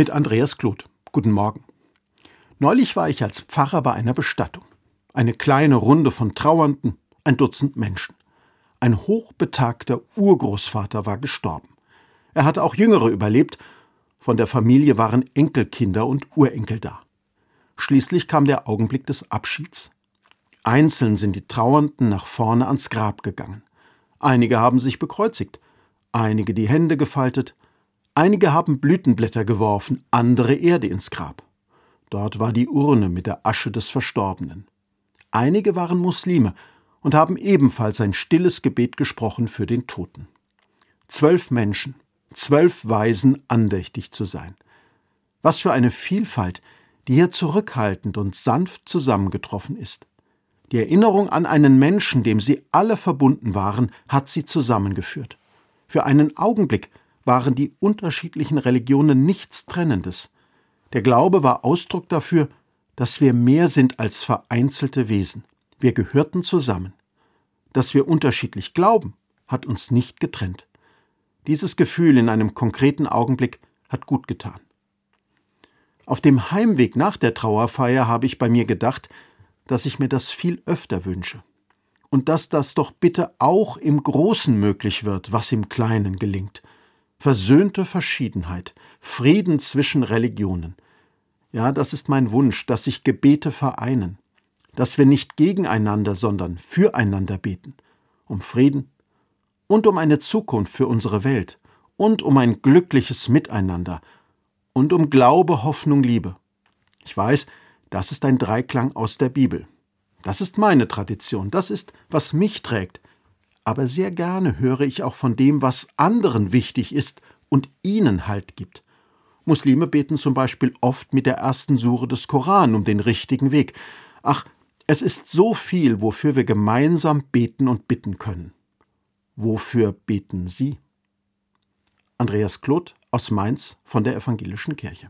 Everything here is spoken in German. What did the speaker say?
mit Andreas Kloth. Guten Morgen. Neulich war ich als Pfarrer bei einer Bestattung. Eine kleine Runde von Trauernden, ein Dutzend Menschen. Ein hochbetagter Urgroßvater war gestorben. Er hatte auch Jüngere überlebt. Von der Familie waren Enkelkinder und Urenkel da. Schließlich kam der Augenblick des Abschieds. Einzeln sind die Trauernden nach vorne ans Grab gegangen. Einige haben sich bekreuzigt, einige die Hände gefaltet, Einige haben Blütenblätter geworfen, andere Erde ins Grab. Dort war die Urne mit der Asche des Verstorbenen. Einige waren Muslime und haben ebenfalls ein stilles Gebet gesprochen für den Toten. Zwölf Menschen, zwölf Weisen andächtig zu sein. Was für eine Vielfalt, die hier zurückhaltend und sanft zusammengetroffen ist. Die Erinnerung an einen Menschen, dem sie alle verbunden waren, hat sie zusammengeführt. Für einen Augenblick waren die unterschiedlichen Religionen nichts Trennendes. Der Glaube war Ausdruck dafür, dass wir mehr sind als vereinzelte Wesen. Wir gehörten zusammen. Dass wir unterschiedlich glauben, hat uns nicht getrennt. Dieses Gefühl in einem konkreten Augenblick hat gut getan. Auf dem Heimweg nach der Trauerfeier habe ich bei mir gedacht, dass ich mir das viel öfter wünsche. Und dass das doch bitte auch im Großen möglich wird, was im Kleinen gelingt versöhnte Verschiedenheit, Frieden zwischen Religionen. Ja, das ist mein Wunsch, dass sich Gebete vereinen, dass wir nicht gegeneinander, sondern füreinander beten, um Frieden und um eine Zukunft für unsere Welt und um ein glückliches Miteinander und um Glaube, Hoffnung, Liebe. Ich weiß, das ist ein Dreiklang aus der Bibel. Das ist meine Tradition, das ist, was mich trägt, aber sehr gerne höre ich auch von dem, was anderen wichtig ist und ihnen Halt gibt. Muslime beten zum Beispiel oft mit der ersten Sure des Koran um den richtigen Weg. Ach, es ist so viel, wofür wir gemeinsam beten und bitten können. Wofür beten Sie? Andreas Kloth aus Mainz von der Evangelischen Kirche.